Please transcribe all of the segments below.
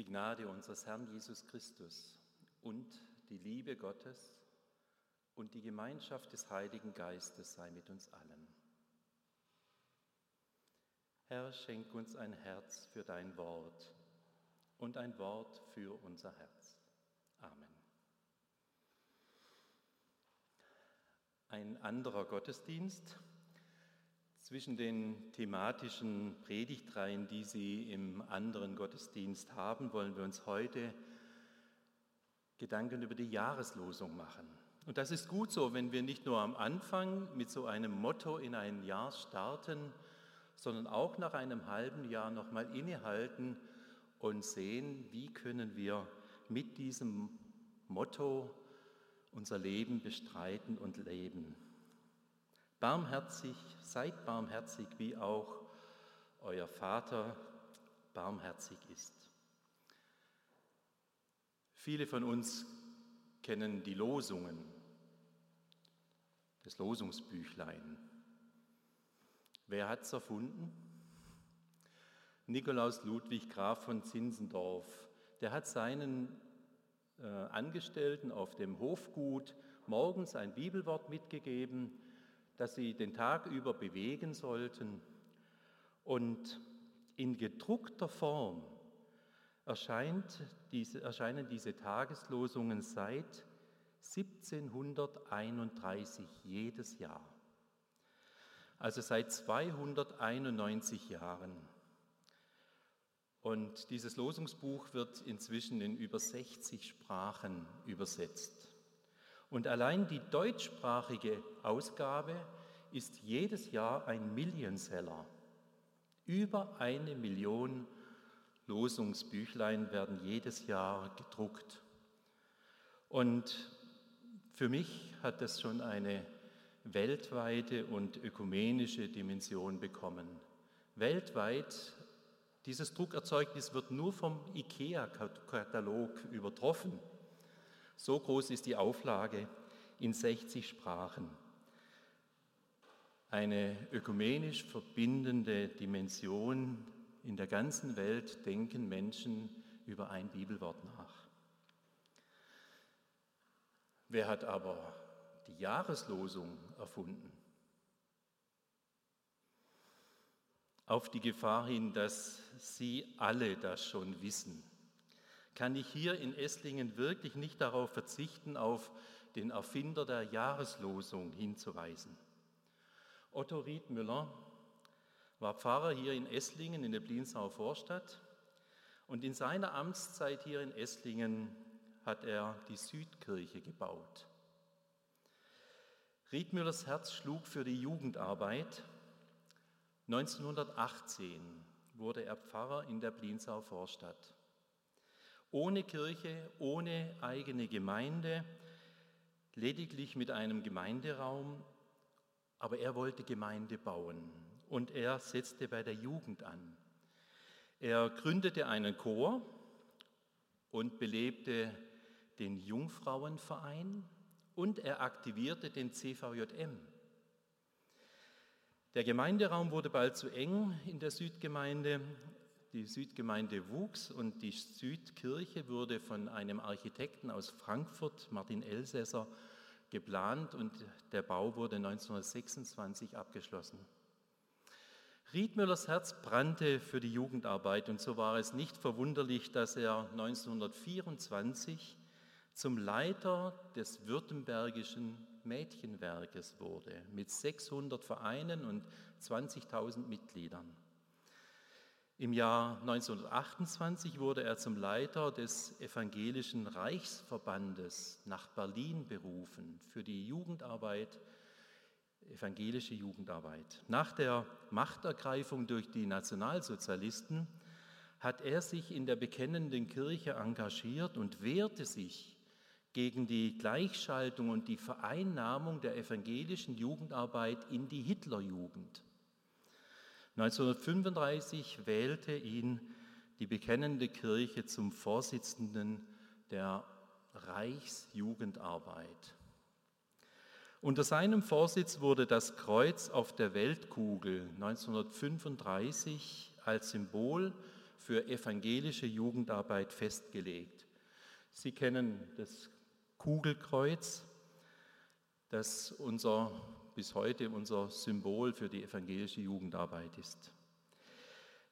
Die Gnade unseres Herrn Jesus Christus und die Liebe Gottes und die Gemeinschaft des Heiligen Geistes sei mit uns allen. Herr, schenk uns ein Herz für dein Wort und ein Wort für unser Herz. Amen. Ein anderer Gottesdienst zwischen den thematischen Predigtreihen, die Sie im anderen Gottesdienst haben, wollen wir uns heute Gedanken über die Jahreslosung machen. Und das ist gut so, wenn wir nicht nur am Anfang mit so einem Motto in ein Jahr starten, sondern auch nach einem halben Jahr nochmal innehalten und sehen, wie können wir mit diesem Motto unser Leben bestreiten und leben. Barmherzig, seid barmherzig, wie auch euer Vater barmherzig ist. Viele von uns kennen die Losungen, das Losungsbüchlein. Wer hat es erfunden? Nikolaus Ludwig Graf von Zinzendorf. Der hat seinen äh, Angestellten auf dem Hofgut morgens ein Bibelwort mitgegeben das sie den Tag über bewegen sollten. Und in gedruckter Form diese, erscheinen diese Tageslosungen seit 1731 jedes Jahr. Also seit 291 Jahren. Und dieses Losungsbuch wird inzwischen in über 60 Sprachen übersetzt. Und allein die deutschsprachige Ausgabe ist jedes Jahr ein Millionseller. Über eine Million Losungsbüchlein werden jedes Jahr gedruckt. Und für mich hat das schon eine weltweite und ökumenische Dimension bekommen. Weltweit, dieses Druckerzeugnis wird nur vom IKEA-Katalog übertroffen. So groß ist die Auflage in 60 Sprachen. Eine ökumenisch verbindende Dimension. In der ganzen Welt denken Menschen über ein Bibelwort nach. Wer hat aber die Jahreslosung erfunden? Auf die Gefahr hin, dass Sie alle das schon wissen kann ich hier in Esslingen wirklich nicht darauf verzichten, auf den Erfinder der Jahreslosung hinzuweisen. Otto Riedmüller war Pfarrer hier in Esslingen in der Blinsauer Vorstadt und in seiner Amtszeit hier in Esslingen hat er die Südkirche gebaut. Riedmüllers Herz schlug für die Jugendarbeit. 1918 wurde er Pfarrer in der Blinsauer Vorstadt. Ohne Kirche, ohne eigene Gemeinde, lediglich mit einem Gemeinderaum. Aber er wollte Gemeinde bauen und er setzte bei der Jugend an. Er gründete einen Chor und belebte den Jungfrauenverein und er aktivierte den CVJM. Der Gemeinderaum wurde bald zu eng in der Südgemeinde die Südgemeinde wuchs und die Südkirche wurde von einem Architekten aus Frankfurt, Martin Elsässer, geplant und der Bau wurde 1926 abgeschlossen. Riedmüllers Herz brannte für die Jugendarbeit und so war es nicht verwunderlich, dass er 1924 zum Leiter des württembergischen Mädchenwerkes wurde mit 600 Vereinen und 20.000 Mitgliedern. Im Jahr 1928 wurde er zum Leiter des Evangelischen Reichsverbandes nach Berlin berufen für die Jugendarbeit, evangelische Jugendarbeit. Nach der Machtergreifung durch die Nationalsozialisten hat er sich in der bekennenden Kirche engagiert und wehrte sich gegen die Gleichschaltung und die Vereinnahmung der evangelischen Jugendarbeit in die Hitlerjugend. 1935 wählte ihn die bekennende Kirche zum Vorsitzenden der Reichsjugendarbeit. Unter seinem Vorsitz wurde das Kreuz auf der Weltkugel 1935 als Symbol für evangelische Jugendarbeit festgelegt. Sie kennen das Kugelkreuz, das unser, bis heute unser Symbol für die evangelische Jugendarbeit ist.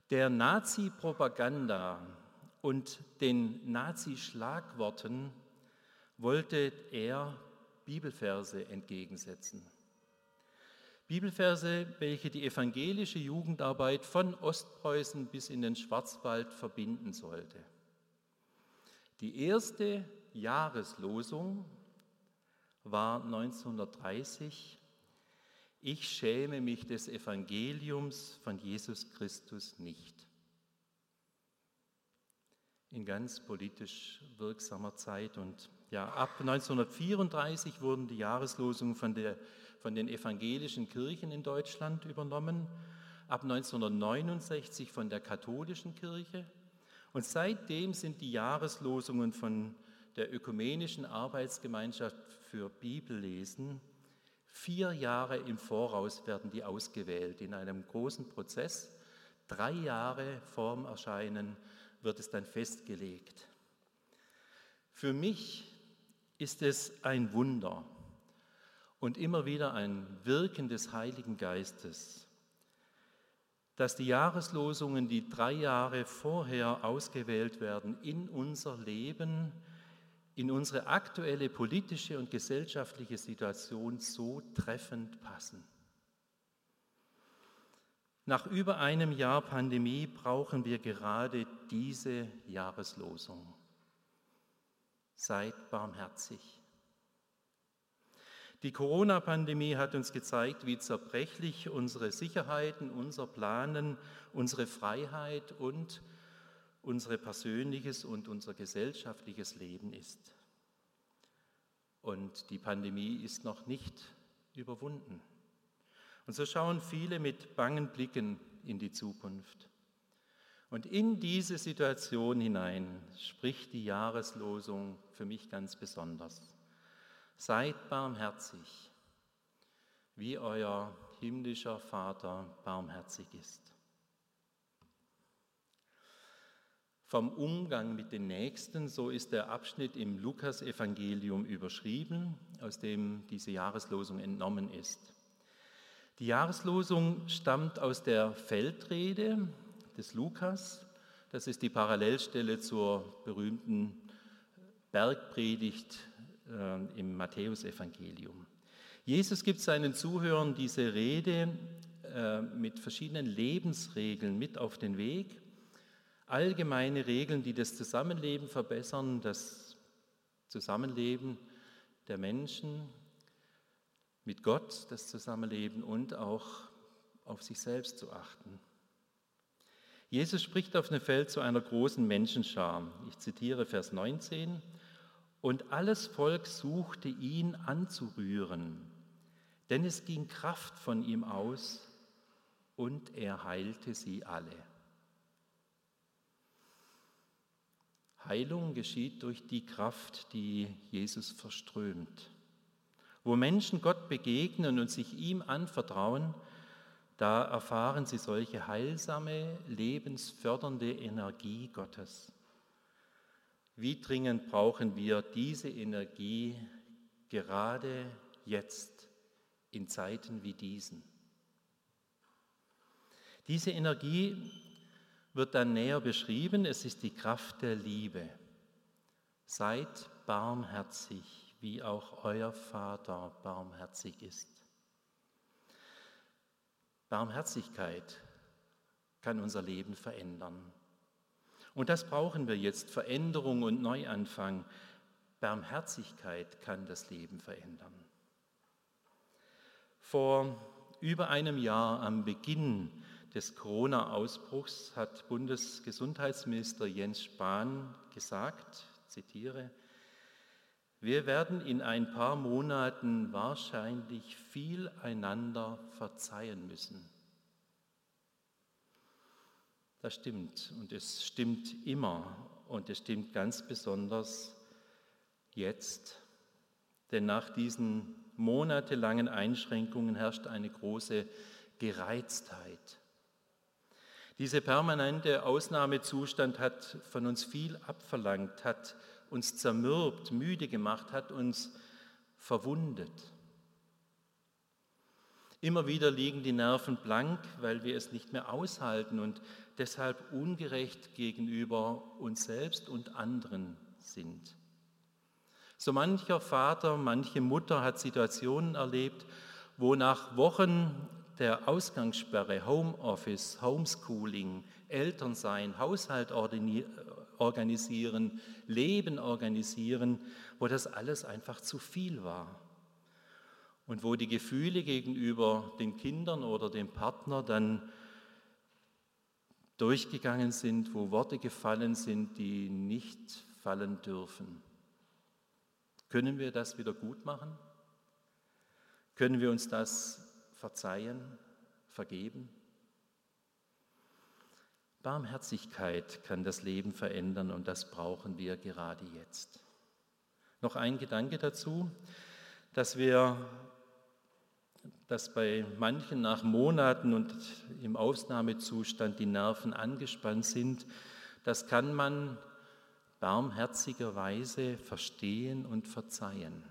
Der Nazi-Propaganda und den Nazi-Schlagworten wollte er Bibelverse entgegensetzen. Bibelverse, welche die evangelische Jugendarbeit von Ostpreußen bis in den Schwarzwald verbinden sollte. Die erste Jahreslosung war 1930, ich schäme mich des Evangeliums von Jesus Christus nicht. In ganz politisch wirksamer Zeit. Und ja, ab 1934 wurden die Jahreslosungen von, der, von den evangelischen Kirchen in Deutschland übernommen, ab 1969 von der katholischen Kirche. Und seitdem sind die Jahreslosungen von der Ökumenischen Arbeitsgemeinschaft für Bibellesen vier Jahre im Voraus werden die ausgewählt in einem großen Prozess. Drei Jahre vorm Erscheinen wird es dann festgelegt. Für mich ist es ein Wunder und immer wieder ein Wirken des Heiligen Geistes, dass die Jahreslosungen, die drei Jahre vorher ausgewählt werden, in unser Leben, in unsere aktuelle politische und gesellschaftliche Situation so treffend passen. Nach über einem Jahr Pandemie brauchen wir gerade diese Jahreslosung. Seid barmherzig. Die Corona-Pandemie hat uns gezeigt, wie zerbrechlich unsere Sicherheiten, unser Planen, unsere Freiheit und unser persönliches und unser gesellschaftliches Leben ist. Und die Pandemie ist noch nicht überwunden. Und so schauen viele mit bangen Blicken in die Zukunft. Und in diese Situation hinein spricht die Jahreslosung für mich ganz besonders. Seid barmherzig, wie euer himmlischer Vater barmherzig ist. Vom Umgang mit den Nächsten, so ist der Abschnitt im Lukasevangelium überschrieben, aus dem diese Jahreslosung entnommen ist. Die Jahreslosung stammt aus der Feldrede des Lukas. Das ist die Parallelstelle zur berühmten Bergpredigt äh, im Matthäusevangelium. Jesus gibt seinen Zuhörern diese Rede äh, mit verschiedenen Lebensregeln mit auf den Weg. Allgemeine Regeln, die das Zusammenleben verbessern, das Zusammenleben der Menschen mit Gott, das Zusammenleben und auch auf sich selbst zu achten. Jesus spricht auf dem Feld zu einer großen Menschenschar. Ich zitiere Vers 19. Und alles Volk suchte ihn anzurühren, denn es ging Kraft von ihm aus und er heilte sie alle. Heilung geschieht durch die Kraft, die Jesus verströmt. Wo Menschen Gott begegnen und sich ihm anvertrauen, da erfahren sie solche heilsame, lebensfördernde Energie Gottes. Wie dringend brauchen wir diese Energie gerade jetzt in Zeiten wie diesen? Diese Energie wird dann näher beschrieben. Es ist die Kraft der Liebe. Seid barmherzig, wie auch euer Vater barmherzig ist. Barmherzigkeit kann unser Leben verändern. Und das brauchen wir jetzt, Veränderung und Neuanfang. Barmherzigkeit kann das Leben verändern. Vor über einem Jahr am Beginn des Corona-Ausbruchs hat Bundesgesundheitsminister Jens Spahn gesagt, zitiere, wir werden in ein paar Monaten wahrscheinlich viel einander verzeihen müssen. Das stimmt und es stimmt immer und es stimmt ganz besonders jetzt, denn nach diesen monatelangen Einschränkungen herrscht eine große Gereiztheit. Dieser permanente Ausnahmezustand hat von uns viel abverlangt, hat uns zermürbt, müde gemacht, hat uns verwundet. Immer wieder liegen die Nerven blank, weil wir es nicht mehr aushalten und deshalb ungerecht gegenüber uns selbst und anderen sind. So mancher Vater, manche Mutter hat Situationen erlebt, wo nach Wochen der Ausgangssperre, Homeoffice, Homeschooling, Elternsein, Haushalt organisieren, Leben organisieren, wo das alles einfach zu viel war. Und wo die Gefühle gegenüber den Kindern oder dem Partner dann durchgegangen sind, wo Worte gefallen sind, die nicht fallen dürfen. Können wir das wieder gut machen? Können wir uns das verzeihen, vergeben? Barmherzigkeit kann das Leben verändern und das brauchen wir gerade jetzt. Noch ein Gedanke dazu, dass wir, dass bei manchen nach Monaten und im Ausnahmezustand die Nerven angespannt sind, das kann man barmherzigerweise verstehen und verzeihen.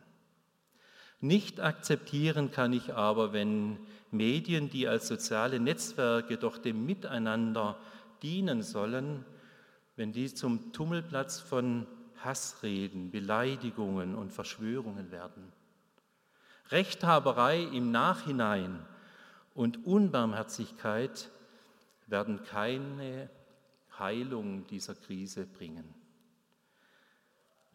Nicht akzeptieren kann ich aber, wenn Medien, die als soziale Netzwerke doch dem Miteinander dienen sollen, wenn die zum Tummelplatz von Hassreden, Beleidigungen und Verschwörungen werden. Rechthaberei im Nachhinein und Unbarmherzigkeit werden keine Heilung dieser Krise bringen.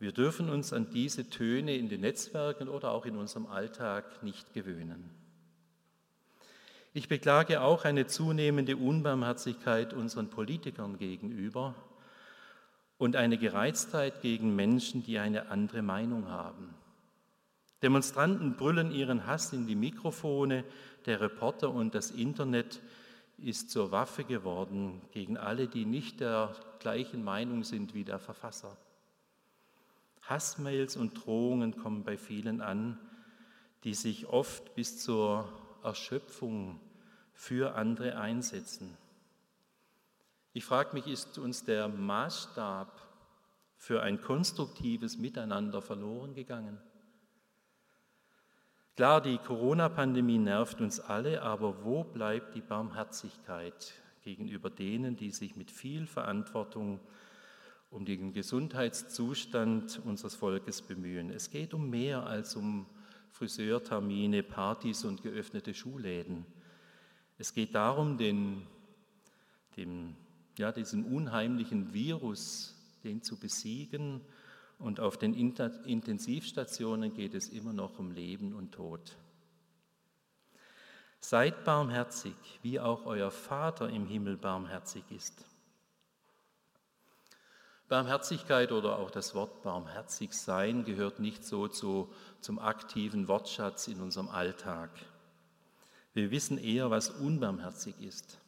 Wir dürfen uns an diese Töne in den Netzwerken oder auch in unserem Alltag nicht gewöhnen. Ich beklage auch eine zunehmende Unbarmherzigkeit unseren Politikern gegenüber und eine Gereiztheit gegen Menschen, die eine andere Meinung haben. Demonstranten brüllen ihren Hass in die Mikrofone, der Reporter und das Internet ist zur Waffe geworden gegen alle, die nicht der gleichen Meinung sind wie der Verfasser. Hassmails und Drohungen kommen bei vielen an, die sich oft bis zur Erschöpfung für andere einsetzen. Ich frage mich, ist uns der Maßstab für ein konstruktives Miteinander verloren gegangen? Klar, die Corona-Pandemie nervt uns alle, aber wo bleibt die Barmherzigkeit gegenüber denen, die sich mit viel Verantwortung um den Gesundheitszustand unseres Volkes bemühen. Es geht um mehr als um Friseurtermine, Partys und geöffnete Schulläden. Es geht darum, den, den, ja, diesen unheimlichen Virus, den zu besiegen. Und auf den Intensivstationen geht es immer noch um Leben und Tod. Seid barmherzig, wie auch euer Vater im Himmel barmherzig ist. Barmherzigkeit oder auch das Wort barmherzig sein gehört nicht so zu, zum aktiven Wortschatz in unserem Alltag. Wir wissen eher, was unbarmherzig ist.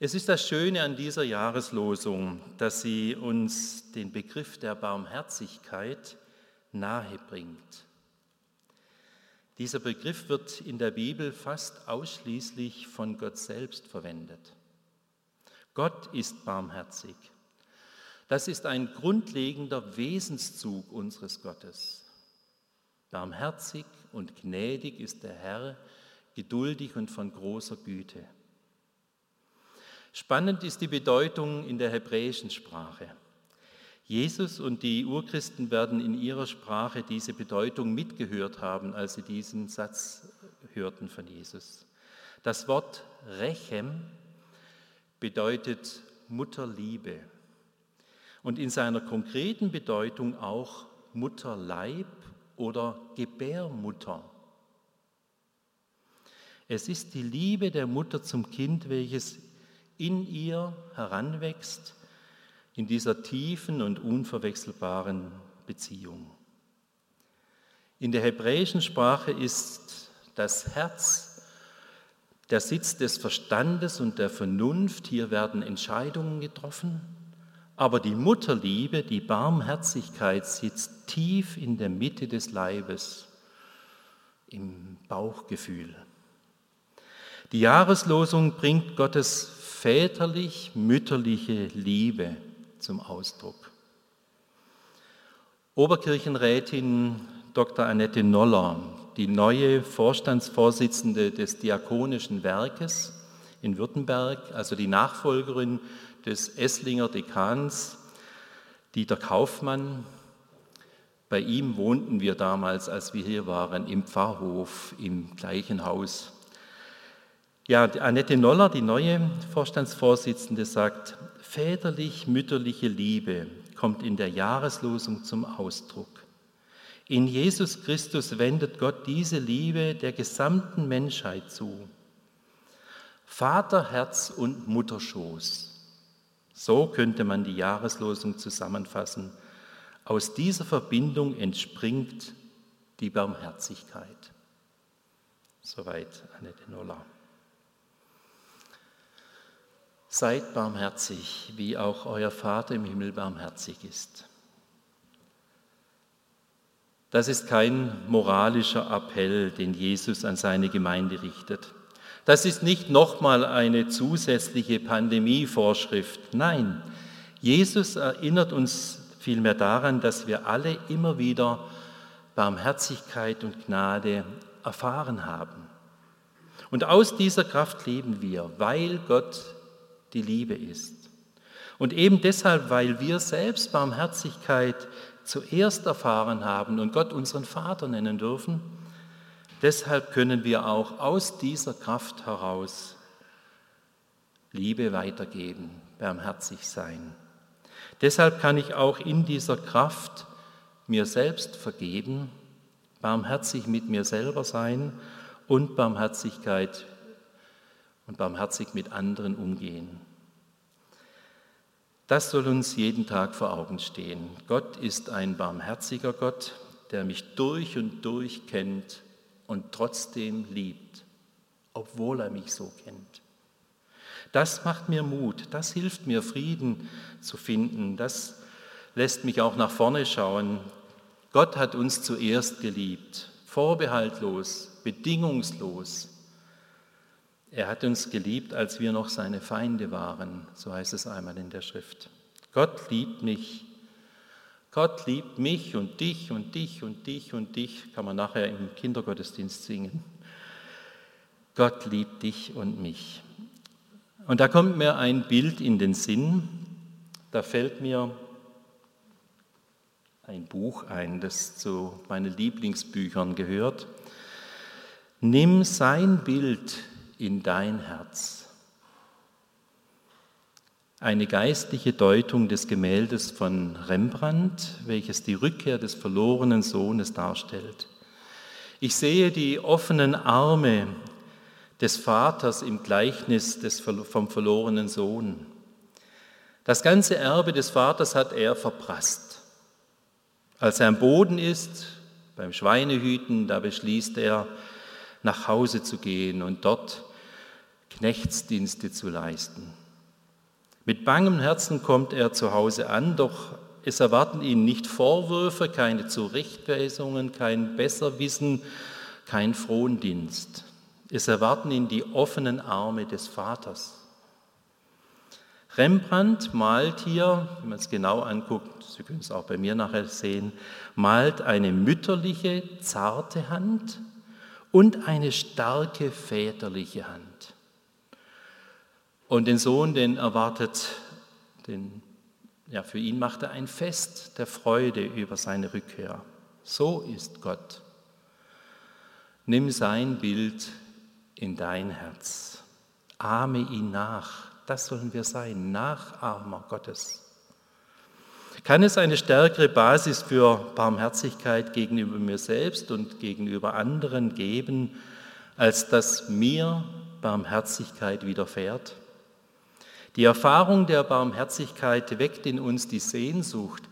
Es ist das Schöne an dieser Jahreslosung, dass sie uns den Begriff der Barmherzigkeit nahe bringt. Dieser Begriff wird in der Bibel fast ausschließlich von Gott selbst verwendet. Gott ist barmherzig. Das ist ein grundlegender Wesenszug unseres Gottes. Barmherzig und gnädig ist der Herr, geduldig und von großer Güte. Spannend ist die Bedeutung in der hebräischen Sprache. Jesus und die Urchristen werden in ihrer Sprache diese Bedeutung mitgehört haben, als sie diesen Satz hörten von Jesus. Das Wort Rechem bedeutet Mutterliebe und in seiner konkreten Bedeutung auch Mutterleib oder Gebärmutter. Es ist die Liebe der Mutter zum Kind, welches in ihr heranwächst, in dieser tiefen und unverwechselbaren Beziehung. In der hebräischen Sprache ist das Herz der Sitz des Verstandes und der Vernunft. Hier werden Entscheidungen getroffen. Aber die Mutterliebe, die Barmherzigkeit sitzt tief in der Mitte des Leibes, im Bauchgefühl. Die Jahreslosung bringt Gottes väterlich-mütterliche Liebe zum Ausdruck. Oberkirchenrätin Dr. Annette Noller, die neue Vorstandsvorsitzende des Diakonischen Werkes in Württemberg, also die Nachfolgerin des Esslinger Dekans Dieter Kaufmann. Bei ihm wohnten wir damals, als wir hier waren, im Pfarrhof im gleichen Haus. Ja, Annette Noller, die neue Vorstandsvorsitzende, sagt, väterlich-mütterliche Liebe kommt in der Jahreslosung zum Ausdruck. In Jesus Christus wendet Gott diese Liebe der gesamten Menschheit zu. Vaterherz und Mutterschoß. So könnte man die Jahreslosung zusammenfassen. Aus dieser Verbindung entspringt die Barmherzigkeit. Soweit Annette Noller. Seid barmherzig, wie auch euer Vater im Himmel barmherzig ist. Das ist kein moralischer Appell, den Jesus an seine Gemeinde richtet. Das ist nicht nochmal eine zusätzliche Pandemievorschrift. Nein, Jesus erinnert uns vielmehr daran, dass wir alle immer wieder Barmherzigkeit und Gnade erfahren haben. Und aus dieser Kraft leben wir, weil Gott die Liebe ist. Und eben deshalb, weil wir selbst Barmherzigkeit zuerst erfahren haben und Gott unseren Vater nennen dürfen, Deshalb können wir auch aus dieser Kraft heraus Liebe weitergeben, barmherzig sein. Deshalb kann ich auch in dieser Kraft mir selbst vergeben, barmherzig mit mir selber sein und Barmherzigkeit und barmherzig mit anderen umgehen. Das soll uns jeden Tag vor Augen stehen. Gott ist ein barmherziger Gott, der mich durch und durch kennt und trotzdem liebt, obwohl er mich so kennt. Das macht mir Mut, das hilft mir Frieden zu finden, das lässt mich auch nach vorne schauen. Gott hat uns zuerst geliebt, vorbehaltlos, bedingungslos. Er hat uns geliebt, als wir noch seine Feinde waren, so heißt es einmal in der Schrift. Gott liebt mich Gott liebt mich und dich und dich und dich und dich, kann man nachher im Kindergottesdienst singen. Gott liebt dich und mich. Und da kommt mir ein Bild in den Sinn, da fällt mir ein Buch ein, das zu meinen Lieblingsbüchern gehört. Nimm sein Bild in dein Herz eine geistliche Deutung des Gemäldes von Rembrandt, welches die Rückkehr des verlorenen Sohnes darstellt. Ich sehe die offenen Arme des Vaters im Gleichnis des, vom verlorenen Sohn. Das ganze Erbe des Vaters hat er verprasst. Als er am Boden ist, beim Schweinehüten, da beschließt er, nach Hause zu gehen und dort Knechtsdienste zu leisten. Mit bangem Herzen kommt er zu Hause an, doch es erwarten ihn nicht Vorwürfe, keine Zurechtweisungen, kein Besserwissen, kein Frondienst. Es erwarten ihn die offenen Arme des Vaters. Rembrandt malt hier, wenn man es genau anguckt, Sie können es auch bei mir nachher sehen, malt eine mütterliche, zarte Hand und eine starke väterliche Hand. Und den Sohn, den erwartet, den, ja, für ihn macht er ein Fest der Freude über seine Rückkehr. So ist Gott. Nimm sein Bild in dein Herz. Ahme ihn nach. Das sollen wir sein, Nachahmer Gottes. Kann es eine stärkere Basis für Barmherzigkeit gegenüber mir selbst und gegenüber anderen geben, als dass mir Barmherzigkeit widerfährt? Die Erfahrung der Barmherzigkeit weckt in uns die Sehnsucht,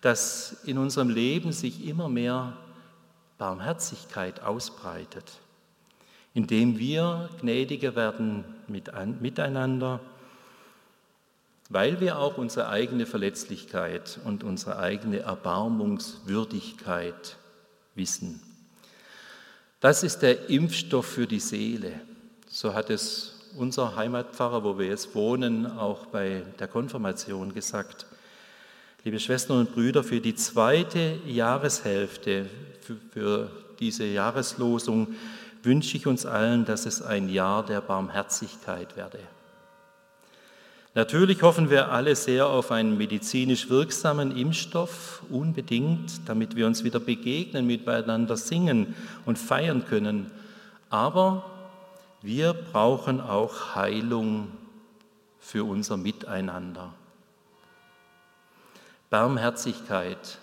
dass in unserem Leben sich immer mehr Barmherzigkeit ausbreitet, indem wir gnädiger werden miteinander, weil wir auch unsere eigene Verletzlichkeit und unsere eigene Erbarmungswürdigkeit wissen. Das ist der Impfstoff für die Seele. So hat es unser Heimatpfarrer, wo wir jetzt wohnen, auch bei der Konfirmation gesagt. Liebe Schwestern und Brüder, für die zweite Jahreshälfte, für, diese Jahreslosung wünsche ich uns allen, dass es ein Jahr der Barmherzigkeit werde. Natürlich hoffen wir alle sehr auf einen medizinisch wirksamen Impfstoff, unbedingt, damit wir uns wieder begegnen, miteinander singen und feiern können. Aber wir brauchen auch Heilung für unser Miteinander. Barmherzigkeit,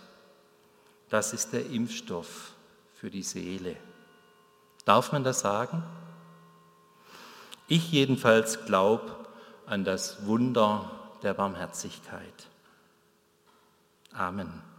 das ist der Impfstoff für die Seele. Darf man das sagen? Ich jedenfalls glaube an das Wunder der Barmherzigkeit. Amen.